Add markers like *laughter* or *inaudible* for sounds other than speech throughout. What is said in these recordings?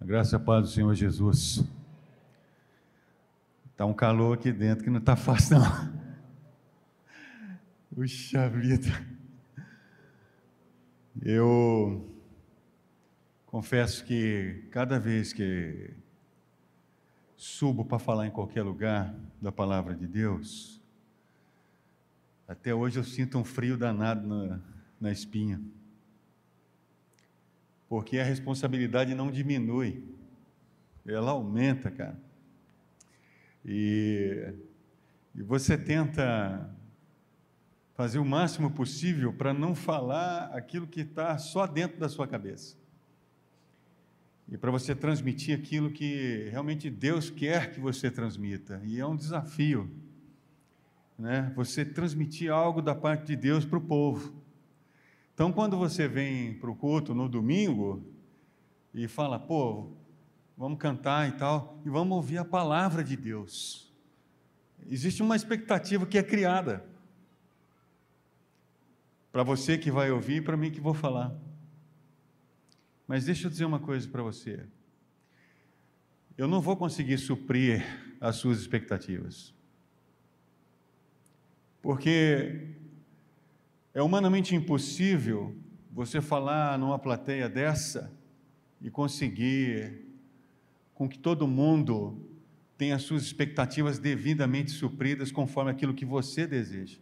A graça e a paz do Senhor Jesus. Está um calor aqui dentro que não está fácil, não. Puxa vida. Eu confesso que cada vez que subo para falar em qualquer lugar da palavra de Deus, até hoje eu sinto um frio danado na, na espinha porque a responsabilidade não diminui, ela aumenta, cara. E, e você tenta fazer o máximo possível para não falar aquilo que está só dentro da sua cabeça. E para você transmitir aquilo que realmente Deus quer que você transmita. E é um desafio, né? Você transmitir algo da parte de Deus para o povo. Então, quando você vem para o culto no domingo e fala, pô, vamos cantar e tal, e vamos ouvir a palavra de Deus, existe uma expectativa que é criada para você que vai ouvir e para mim que vou falar. Mas deixa eu dizer uma coisa para você. Eu não vou conseguir suprir as suas expectativas. Porque é humanamente impossível você falar numa plateia dessa e conseguir com que todo mundo tenha suas expectativas devidamente supridas conforme aquilo que você deseja.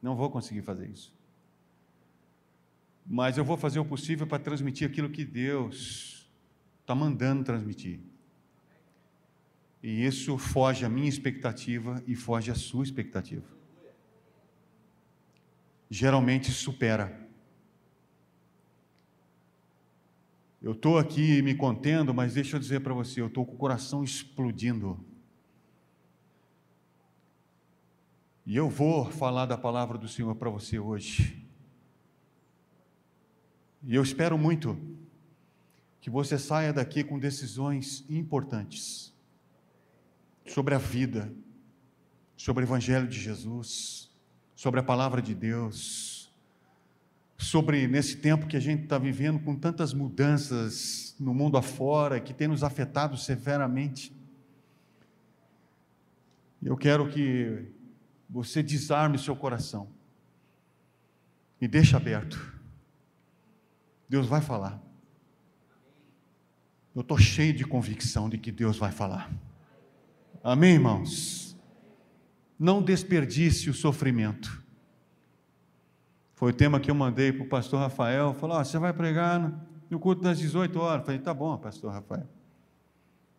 Não vou conseguir fazer isso. Mas eu vou fazer o possível para transmitir aquilo que Deus está mandando transmitir. E isso foge à minha expectativa e foge à sua expectativa geralmente supera. Eu estou aqui me contendo, mas deixa eu dizer para você, eu estou com o coração explodindo. E eu vou falar da palavra do Senhor para você hoje. E eu espero muito que você saia daqui com decisões importantes sobre a vida, sobre o Evangelho de Jesus sobre a palavra de Deus, sobre nesse tempo que a gente está vivendo com tantas mudanças no mundo afora que tem nos afetado severamente. Eu quero que você desarme seu coração e deixe aberto. Deus vai falar. Eu estou cheio de convicção de que Deus vai falar. Amém, irmãos? Não desperdice o sofrimento. Foi o tema que eu mandei para o pastor Rafael. Falou: oh, você vai pregar no culto das 18 horas. falei: tá bom, pastor Rafael.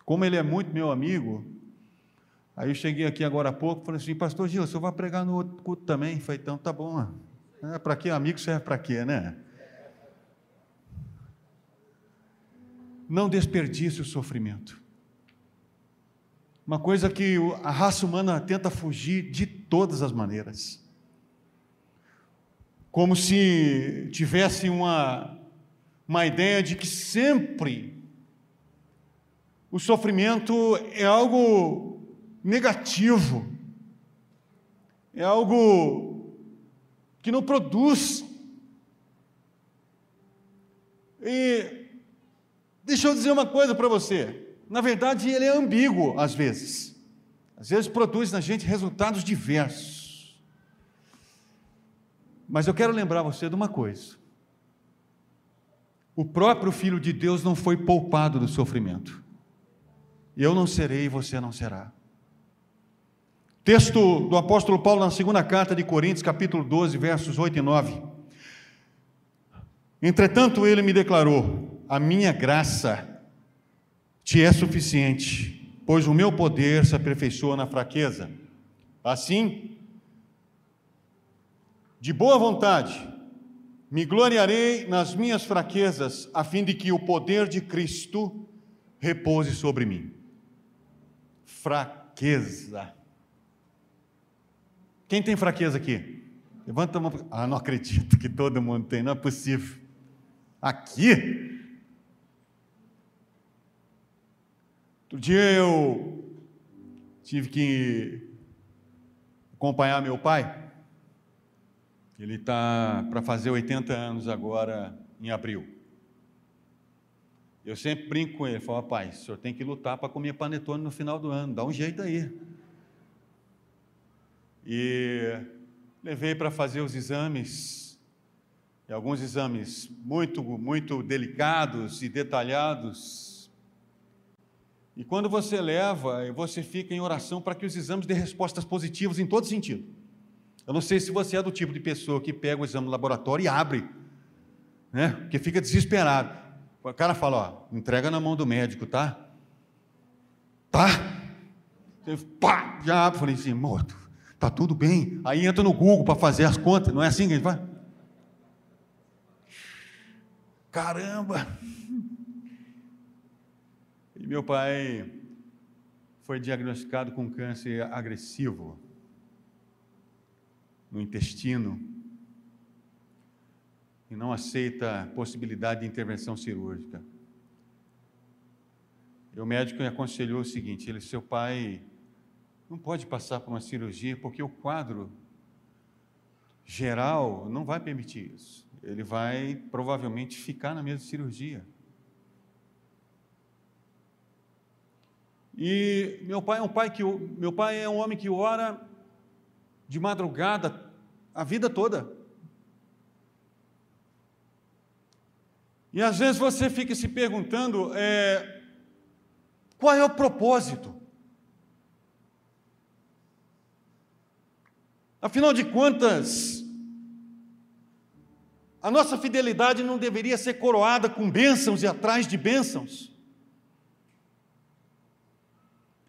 Como ele é muito meu amigo, aí eu cheguei aqui agora há pouco falei assim: pastor Gil, você vai pregar no outro culto também? falei: então tá bom. É, para que amigo serve para quê, né? Não desperdice o sofrimento. Uma coisa que a raça humana tenta fugir de todas as maneiras. Como se tivesse uma, uma ideia de que sempre o sofrimento é algo negativo, é algo que não produz. E deixa eu dizer uma coisa para você na verdade, ele é ambíguo às vezes. Às vezes produz na gente resultados diversos. Mas eu quero lembrar você de uma coisa. O próprio Filho de Deus não foi poupado do sofrimento. Eu não serei e você não será. Texto do apóstolo Paulo na segunda carta de Coríntios, capítulo 12, versos 8 e 9. Entretanto, ele me declarou: A minha graça te é suficiente, pois o meu poder se aperfeiçoa na fraqueza. Assim, de boa vontade, me gloriarei nas minhas fraquezas, a fim de que o poder de Cristo repouse sobre mim. Fraqueza. Quem tem fraqueza aqui? Levanta a mão. Ah, não acredito que todo mundo tem, não é possível. Aqui? Outro dia eu tive que acompanhar meu pai. Ele está para fazer 80 anos agora em abril. Eu sempre brinco com ele, falo, pai, o senhor tem que lutar para comer panetone no final do ano, dá um jeito aí. E levei para fazer os exames, e alguns exames muito, muito delicados e detalhados. E quando você leva, você fica em oração para que os exames dêem respostas positivas em todo sentido. Eu não sei se você é do tipo de pessoa que pega o exame no laboratório e abre, né? Porque fica desesperado. O cara fala, ó, entrega na mão do médico, tá? Tá? Pá, já abre. Falei assim, morto, tá tudo bem. Aí entra no Google para fazer as contas, não é assim que a gente faz? Caramba! E meu pai foi diagnosticado com câncer agressivo no intestino e não aceita possibilidade de intervenção cirúrgica. E o médico me aconselhou o seguinte: ele, seu pai não pode passar por uma cirurgia porque o quadro geral não vai permitir isso. Ele vai provavelmente ficar na mesma cirurgia. E meu pai é um pai que meu pai é um homem que ora de madrugada a vida toda. E às vezes você fica se perguntando é, qual é o propósito. Afinal de contas, a nossa fidelidade não deveria ser coroada com bênçãos e atrás de bênçãos.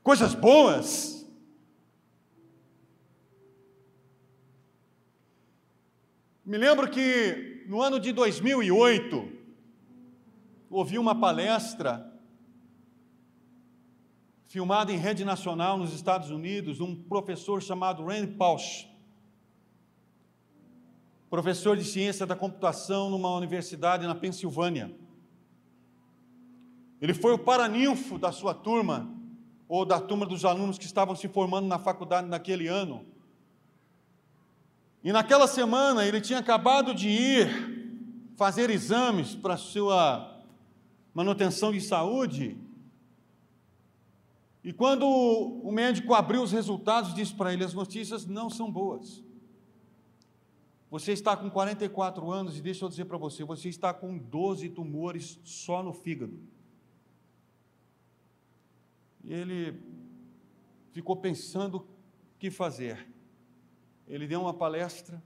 Coisas boas, Me lembro que no ano de 2008, ouvi uma palestra filmada em rede nacional nos Estados Unidos, um professor chamado Randy Pausch, professor de ciência da computação numa universidade na Pensilvânia. Ele foi o paraninfo da sua turma, ou da turma dos alunos que estavam se formando na faculdade naquele ano. E naquela semana ele tinha acabado de ir fazer exames para sua manutenção de saúde. E quando o médico abriu os resultados, disse para ele: as notícias não são boas. Você está com 44 anos e deixa eu dizer para você, você está com 12 tumores só no fígado. E ele ficou pensando o que fazer ele deu uma palestra,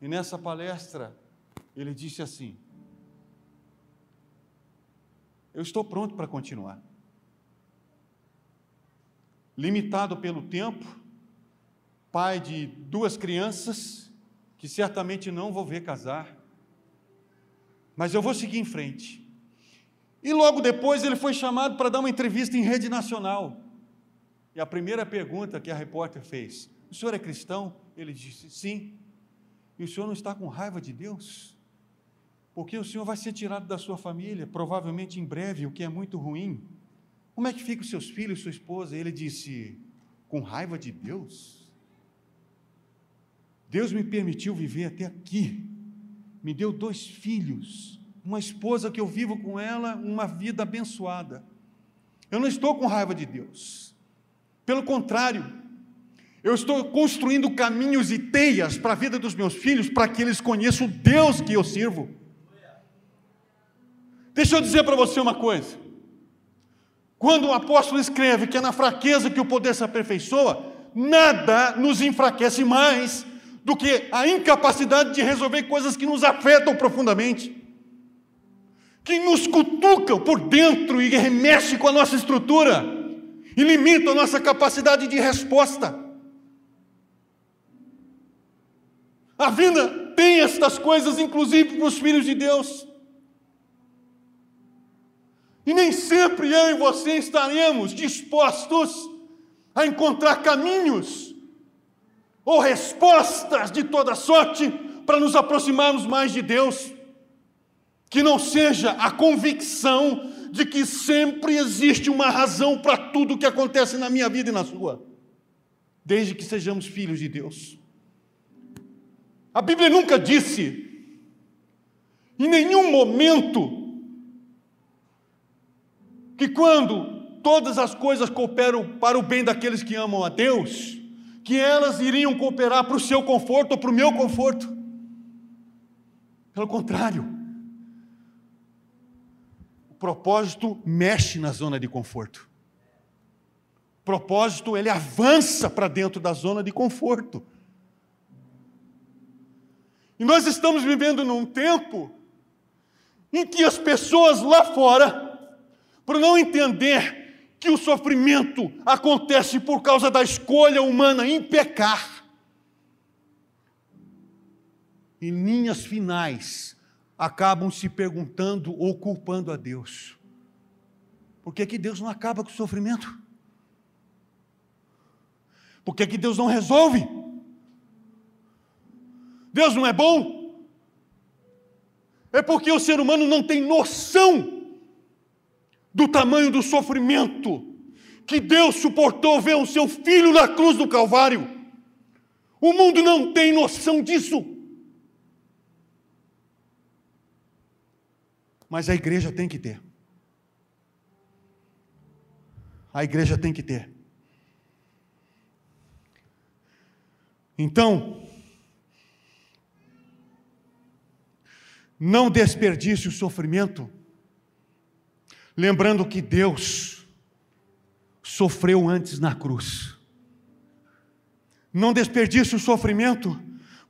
e nessa palestra ele disse assim: Eu estou pronto para continuar. Limitado pelo tempo, pai de duas crianças, que certamente não vou ver casar, mas eu vou seguir em frente. E logo depois ele foi chamado para dar uma entrevista em rede nacional. E a primeira pergunta que a repórter fez: o senhor é cristão? Ele disse: Sim. E o senhor não está com raiva de Deus? Porque o senhor vai ser tirado da sua família, provavelmente em breve, o que é muito ruim. Como é que ficam seus filhos, sua esposa? Ele disse: Com raiva de Deus? Deus me permitiu viver até aqui, me deu dois filhos, uma esposa que eu vivo com ela, uma vida abençoada. Eu não estou com raiva de Deus. Pelo contrário, eu estou construindo caminhos e teias para a vida dos meus filhos, para que eles conheçam o Deus que eu sirvo. Deixa eu dizer para você uma coisa. Quando o apóstolo escreve que é na fraqueza que o poder se aperfeiçoa, nada nos enfraquece mais do que a incapacidade de resolver coisas que nos afetam profundamente, que nos cutucam por dentro e remexe com a nossa estrutura e limita a nossa capacidade de resposta. A vida tem estas coisas, inclusive para os filhos de Deus. E nem sempre eu e você estaremos dispostos a encontrar caminhos ou respostas de toda sorte para nos aproximarmos mais de Deus. Que não seja a convicção de que sempre existe uma razão para tudo que acontece na minha vida e na sua, desde que sejamos filhos de Deus. A Bíblia nunca disse, em nenhum momento, que quando todas as coisas cooperam para o bem daqueles que amam a Deus, que elas iriam cooperar para o seu conforto ou para o meu conforto. Pelo contrário, o propósito mexe na zona de conforto. Propósito, ele avança para dentro da zona de conforto. E nós estamos vivendo num tempo em que as pessoas lá fora, por não entender que o sofrimento acontece por causa da escolha humana em pecar, em linhas finais, acabam se perguntando ou culpando a Deus. Por que, que Deus não acaba com o sofrimento? Por que, que Deus não resolve? Deus não é bom? É porque o ser humano não tem noção do tamanho do sofrimento que Deus suportou ver o seu filho na cruz do Calvário. O mundo não tem noção disso. Mas a igreja tem que ter. A igreja tem que ter. Então, Não desperdice o sofrimento, lembrando que Deus sofreu antes na cruz. Não desperdice o sofrimento,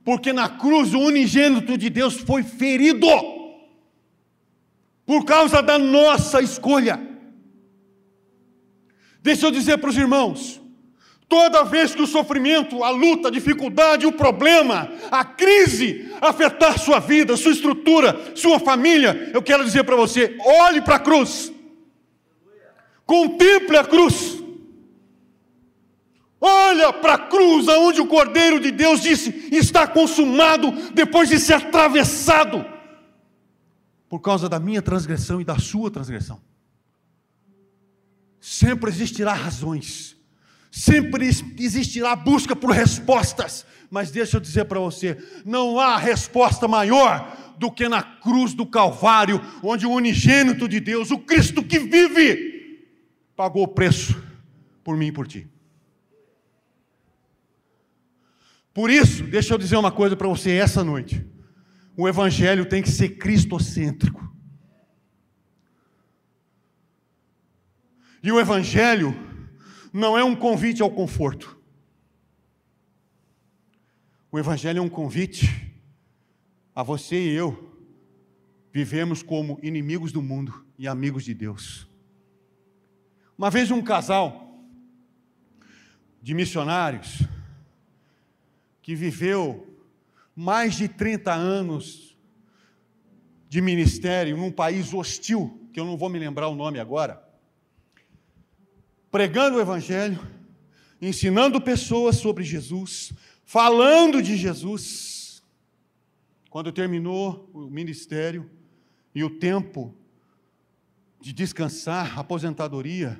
porque na cruz o unigênito de Deus foi ferido por causa da nossa escolha. Deixa eu dizer para os irmãos: Toda vez que o sofrimento, a luta, a dificuldade, o problema, a crise afetar sua vida, sua estrutura, sua família, eu quero dizer para você: olhe para a cruz, contemple a cruz, olha para a cruz, aonde o Cordeiro de Deus disse: está consumado, depois de ser atravessado, por causa da minha transgressão e da sua transgressão. Sempre existirá razões Sempre existirá busca por respostas, mas deixa eu dizer para você: não há resposta maior do que na cruz do Calvário, onde o unigênito de Deus, o Cristo que vive, pagou o preço por mim e por ti. Por isso, deixa eu dizer uma coisa para você essa noite: o Evangelho tem que ser cristocêntrico. E o Evangelho não é um convite ao conforto. O Evangelho é um convite a você e eu vivemos como inimigos do mundo e amigos de Deus. Uma vez um casal de missionários que viveu mais de 30 anos de ministério num país hostil, que eu não vou me lembrar o nome agora, pregando o Evangelho, ensinando pessoas sobre Jesus, falando de Jesus. Quando terminou o ministério e o tempo de descansar, aposentadoria,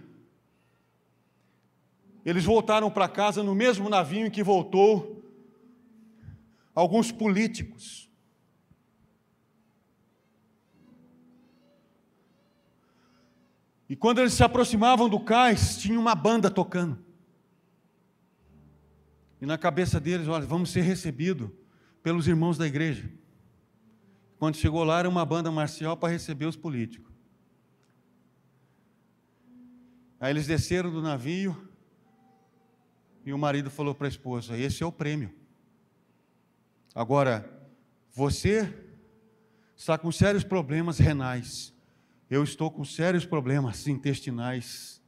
eles voltaram para casa no mesmo navio em que voltou alguns políticos. E quando eles se aproximavam do cais, tinha uma banda tocando. E na cabeça deles, olha, vamos ser recebidos pelos irmãos da igreja. Quando chegou lá, era uma banda marcial para receber os políticos. Aí eles desceram do navio e o marido falou para a esposa: Esse é o prêmio. Agora, você está com sérios problemas renais eu estou com sérios problemas intestinais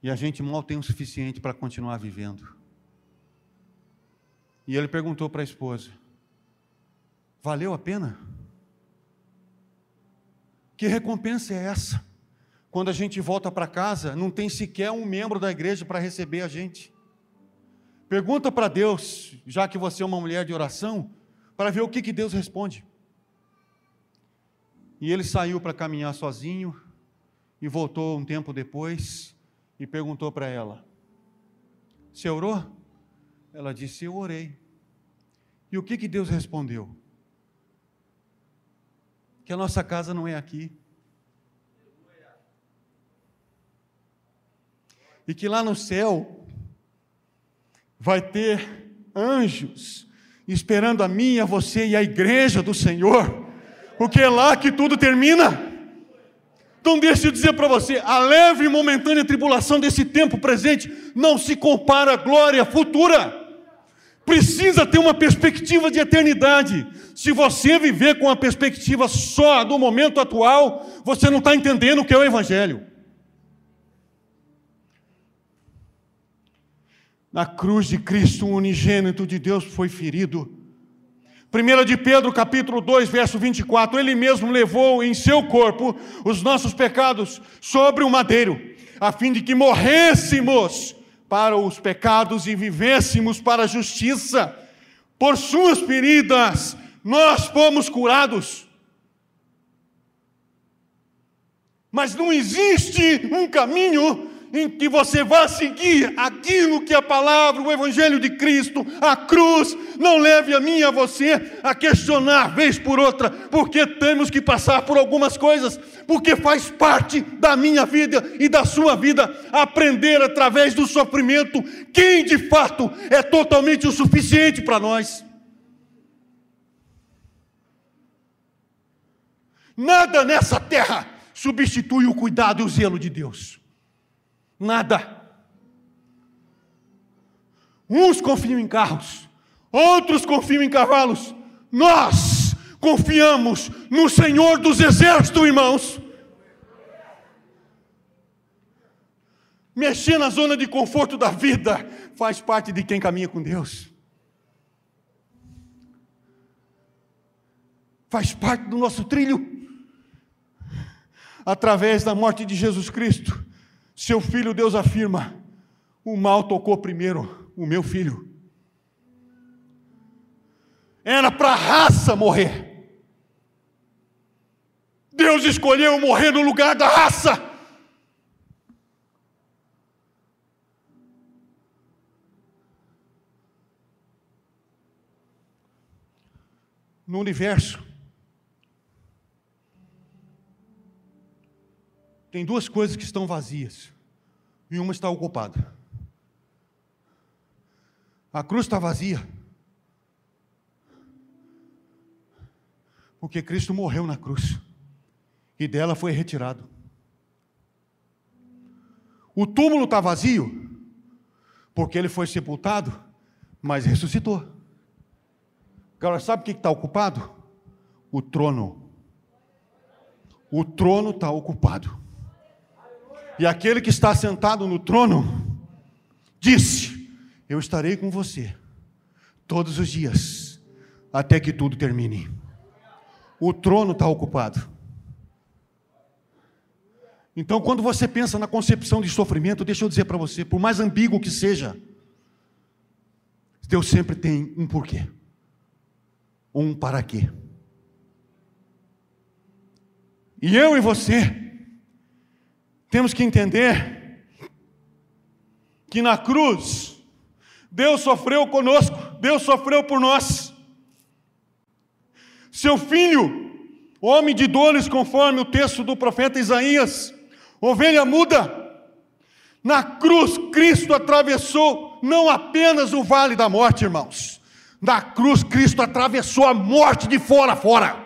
e a gente mal tem o suficiente para continuar vivendo. E ele perguntou para a esposa: Valeu a pena? Que recompensa é essa? Quando a gente volta para casa, não tem sequer um membro da igreja para receber a gente. Pergunta para Deus, já que você é uma mulher de oração, para ver o que, que Deus responde. E ele saiu para caminhar sozinho e voltou um tempo depois e perguntou para ela: Você orou? Ela disse: Eu orei. E o que, que Deus respondeu? Que a nossa casa não é aqui. e que lá no céu vai ter anjos esperando a mim, a você e a igreja do Senhor, porque é lá que tudo termina. Então, deixa eu dizer para você: a leve e momentânea tribulação desse tempo presente não se compara à glória futura. Precisa ter uma perspectiva de eternidade. Se você viver com a perspectiva só do momento atual, você não está entendendo o que é o Evangelho. Na cruz de Cristo, o unigênito de Deus foi ferido. 1 de Pedro, capítulo 2, verso 24, ele mesmo levou em seu corpo os nossos pecados sobre o madeiro, a fim de que morrêssemos para os pecados e vivêssemos para a justiça. Por suas feridas nós fomos curados. Mas não existe um caminho em que você vá seguir aquilo que a palavra, o Evangelho de Cristo, a cruz, não leve a mim e a você a questionar vez por outra, porque temos que passar por algumas coisas, porque faz parte da minha vida e da sua vida aprender através do sofrimento quem de fato é totalmente o suficiente para nós. Nada nessa terra substitui o cuidado e o zelo de Deus. Nada. Uns confiam em carros, outros confiam em cavalos. Nós confiamos no Senhor dos Exércitos, irmãos. Mexer na zona de conforto da vida faz parte de quem caminha com Deus. Faz parte do nosso trilho. Através da morte de Jesus Cristo, seu filho, Deus afirma: o mal tocou primeiro o meu filho. Era para a raça morrer. Deus escolheu morrer no lugar da raça. No universo, tem duas coisas que estão vazias e uma está ocupada. A cruz está vazia. Porque Cristo morreu na cruz e dela foi retirado. O túmulo está vazio porque ele foi sepultado, mas ressuscitou. Agora, sabe o que está ocupado? O trono. O trono está ocupado. E aquele que está sentado no trono disse: Eu estarei com você todos os dias, até que tudo termine. O trono está ocupado. Então, quando você pensa na concepção de sofrimento, deixa eu dizer para você, por mais ambíguo que seja, Deus sempre tem um porquê, um para quê. E eu e você temos que entender que na cruz, Deus sofreu conosco, Deus sofreu por nós. Seu filho, homem de dores, conforme o texto do profeta Isaías, ovelha muda, na cruz Cristo atravessou não apenas o vale da morte, irmãos, na cruz Cristo atravessou a morte de fora a fora.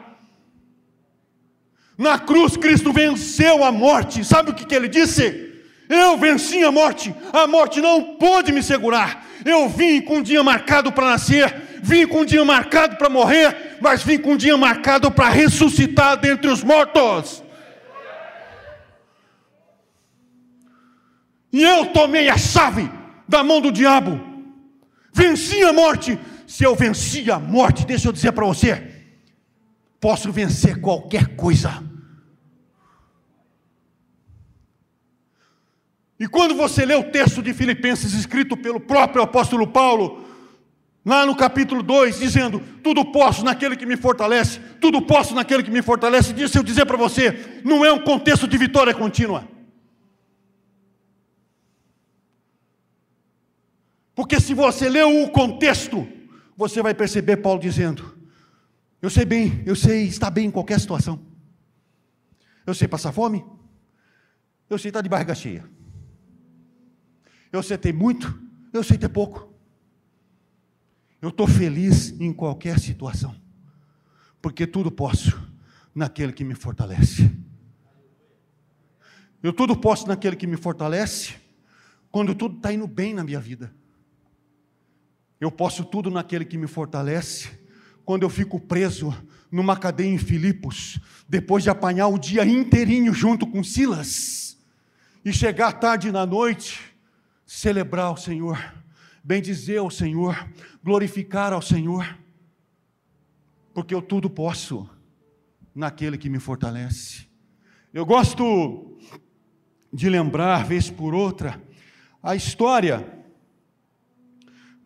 Na cruz, Cristo venceu a morte. Sabe o que, que ele disse? Eu venci a morte, a morte não pôde me segurar. Eu vim com um dia marcado para nascer, vim com um dia marcado para morrer, mas vim com um dia marcado para ressuscitar dentre os mortos. E eu tomei a chave da mão do diabo, venci a morte. Se eu venci a morte, deixa eu dizer para você, posso vencer qualquer coisa E quando você lê o texto de Filipenses escrito pelo próprio apóstolo Paulo, lá no capítulo 2, dizendo: Tudo posso naquele que me fortalece, tudo posso naquele que me fortalece, deixa eu dizer para você, não é um contexto de vitória contínua. Porque se você lê o contexto, você vai perceber Paulo dizendo: Eu sei bem, eu sei estar bem em qualquer situação. Eu sei passar fome, eu sei estar de barriga cheia. Eu sei muito, eu sei pouco. Eu estou feliz em qualquer situação, porque tudo posso naquele que me fortalece. Eu tudo posso naquele que me fortalece, quando tudo está indo bem na minha vida. Eu posso tudo naquele que me fortalece, quando eu fico preso numa cadeia em Filipos, depois de apanhar o dia inteirinho junto com Silas, e chegar tarde na noite, celebrar ao Senhor, bendizer ao Senhor, glorificar ao Senhor, porque eu tudo posso naquele que me fortalece. Eu gosto de lembrar, vez por outra, a história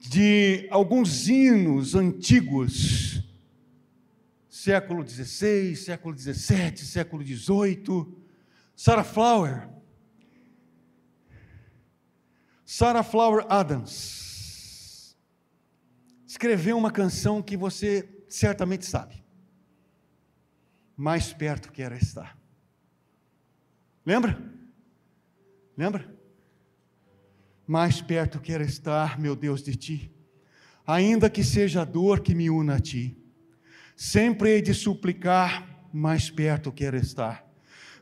de alguns hinos antigos, século XVI, século XVII, século XVIII. Sarah Flower, Sarah Flower Adams, escreveu uma canção que você certamente sabe. Mais perto quero estar. Lembra? Lembra? Mais perto quero estar, meu Deus, de ti, ainda que seja a dor que me una a ti. Sempre hei de suplicar, mais perto quero estar.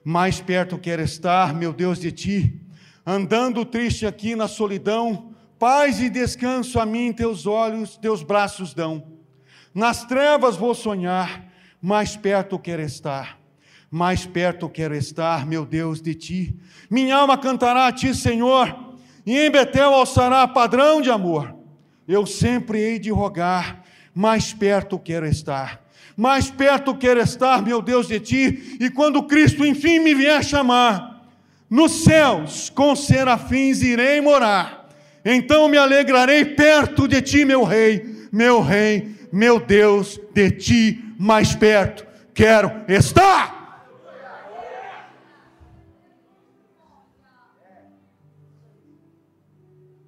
Mais perto quero estar, meu Deus, de ti. Andando triste aqui na solidão, paz e descanso a mim teus olhos, teus braços dão. Nas trevas vou sonhar, mais perto quero estar mais perto quero estar, meu Deus, de ti. Minha alma cantará a ti, Senhor, e em Betel alçará padrão de amor. Eu sempre hei de rogar, mais perto quero estar. Mais perto quero estar, meu Deus, de ti, e quando Cristo enfim me vier chamar, nos céus com serafins irei morar. Então me alegrarei perto de ti, meu rei, meu rei, meu Deus, de ti mais perto quero estar.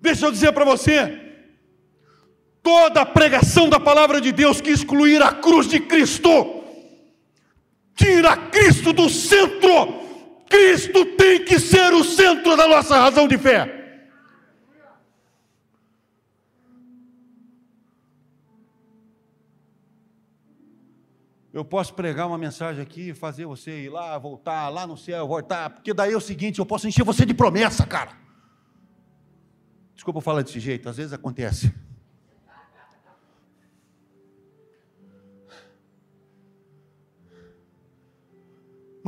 Deixa eu dizer para você, toda a pregação da palavra de Deus que excluir a cruz de Cristo, tira Cristo do centro. Cristo tem que ser o centro da nossa razão de fé. Eu posso pregar uma mensagem aqui, fazer você ir lá, voltar, lá no céu, voltar, porque daí é o seguinte, eu posso encher você de promessa, cara. Desculpa falar desse jeito, às vezes acontece.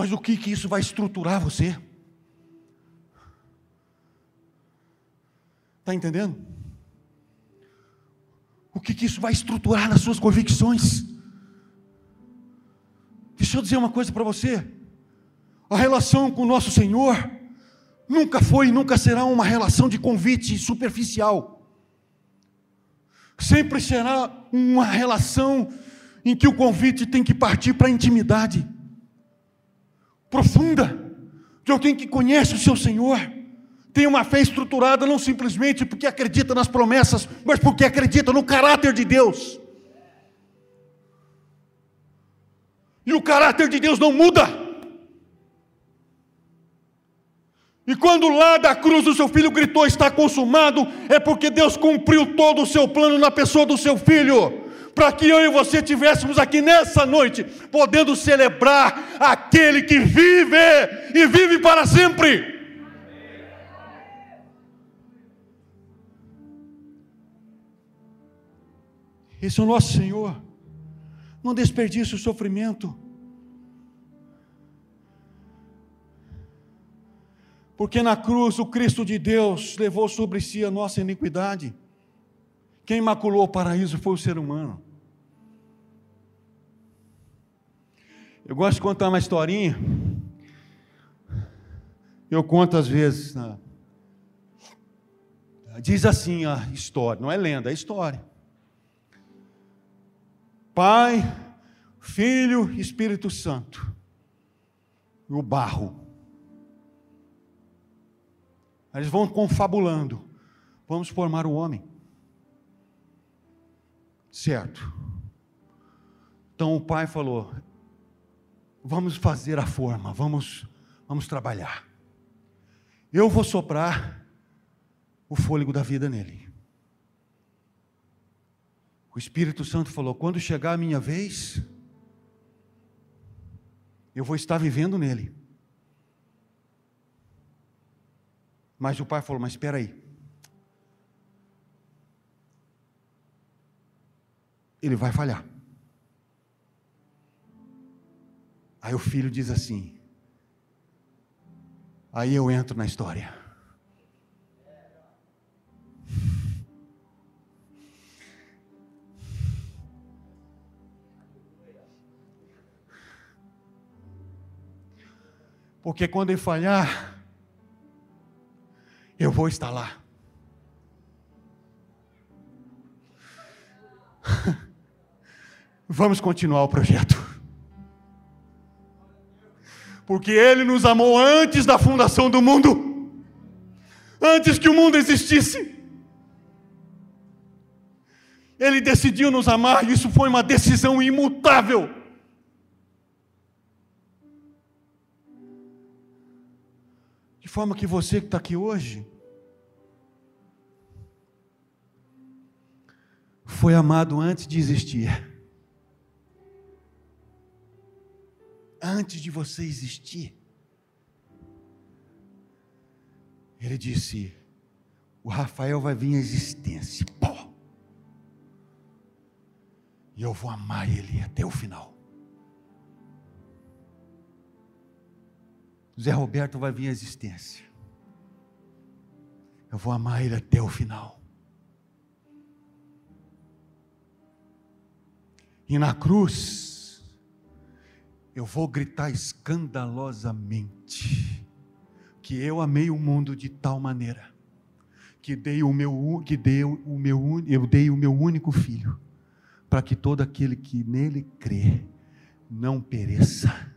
Mas o que que isso vai estruturar você? Está entendendo? O que que isso vai estruturar nas suas convicções? Deixa eu dizer uma coisa para você. A relação com o nosso Senhor Nunca foi e nunca será uma relação de convite superficial. Sempre será uma relação em que o convite tem que partir para a intimidade profunda de alguém que conhece o seu Senhor, tem uma fé estruturada não simplesmente porque acredita nas promessas, mas porque acredita no caráter de Deus. E o caráter de Deus não muda. E quando lá da cruz o seu filho gritou: Está consumado, é porque Deus cumpriu todo o seu plano na pessoa do seu filho, para que eu e você tivéssemos aqui nessa noite, podendo celebrar aquele que vive e vive para sempre. Esse é o nosso Senhor. Não desperdice o sofrimento. Porque na cruz o Cristo de Deus levou sobre si a nossa iniquidade. Quem maculou o paraíso foi o ser humano. Eu gosto de contar uma historinha. Eu conto às vezes. Né? Diz assim a história, não é lenda, é história. Pai, Filho, Espírito Santo. O barro eles vão confabulando. Vamos formar o homem. Certo. Então o pai falou: Vamos fazer a forma, vamos, vamos trabalhar. Eu vou soprar o fôlego da vida nele. O Espírito Santo falou: quando chegar a minha vez, eu vou estar vivendo nele. Mas o pai falou: Mas espera aí. Ele vai falhar. Aí o filho diz assim: Aí eu entro na história. Porque quando ele falhar, eu vou estar lá. *laughs* Vamos continuar o projeto. Porque Ele nos amou antes da fundação do mundo, antes que o mundo existisse. Ele decidiu nos amar, e isso foi uma decisão imutável. De forma que você que está aqui hoje, foi amado antes de existir. Antes de você existir. Ele disse: O Rafael vai vir à existência. Pô. E eu vou amar ele até o final. Zé Roberto vai vir à existência. Eu vou amar ele até o final. E na cruz, eu vou gritar escandalosamente que eu amei o mundo de tal maneira que dei o meu que dei o meu eu dei o meu único filho para que todo aquele que nele crê não pereça,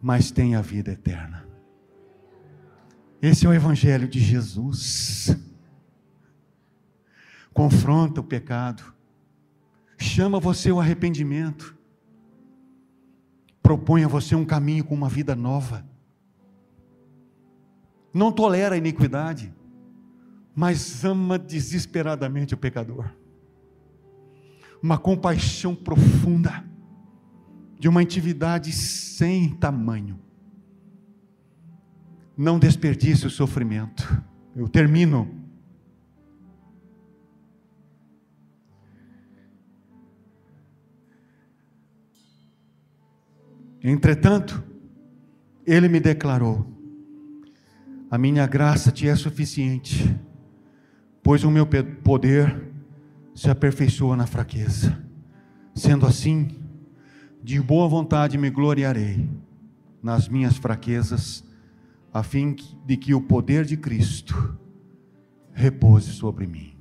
mas tenha vida eterna. Esse é o Evangelho de Jesus. Confronta o pecado, chama você ao arrependimento, propõe a você um caminho com uma vida nova. Não tolera a iniquidade, mas ama desesperadamente o pecador. Uma compaixão profunda, de uma intimidade sem tamanho não desperdice o sofrimento. Eu termino. Entretanto, ele me declarou: A minha graça te é suficiente, pois o meu poder se aperfeiçoa na fraqueza. Sendo assim, de boa vontade me gloriarei nas minhas fraquezas a fim de que o poder de Cristo repouse sobre mim.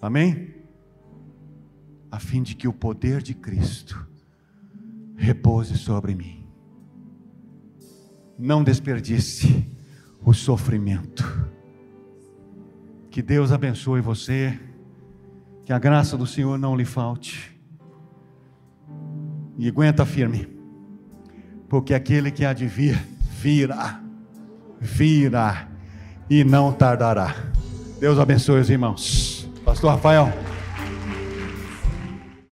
Amém? A fim de que o poder de Cristo repouse sobre mim. Não desperdice o sofrimento. Que Deus abençoe você. Que a graça do Senhor não lhe falte. E aguenta firme. Porque aquele que há de vir virá, virá e não tardará. Deus abençoe os irmãos. Pastor Rafael.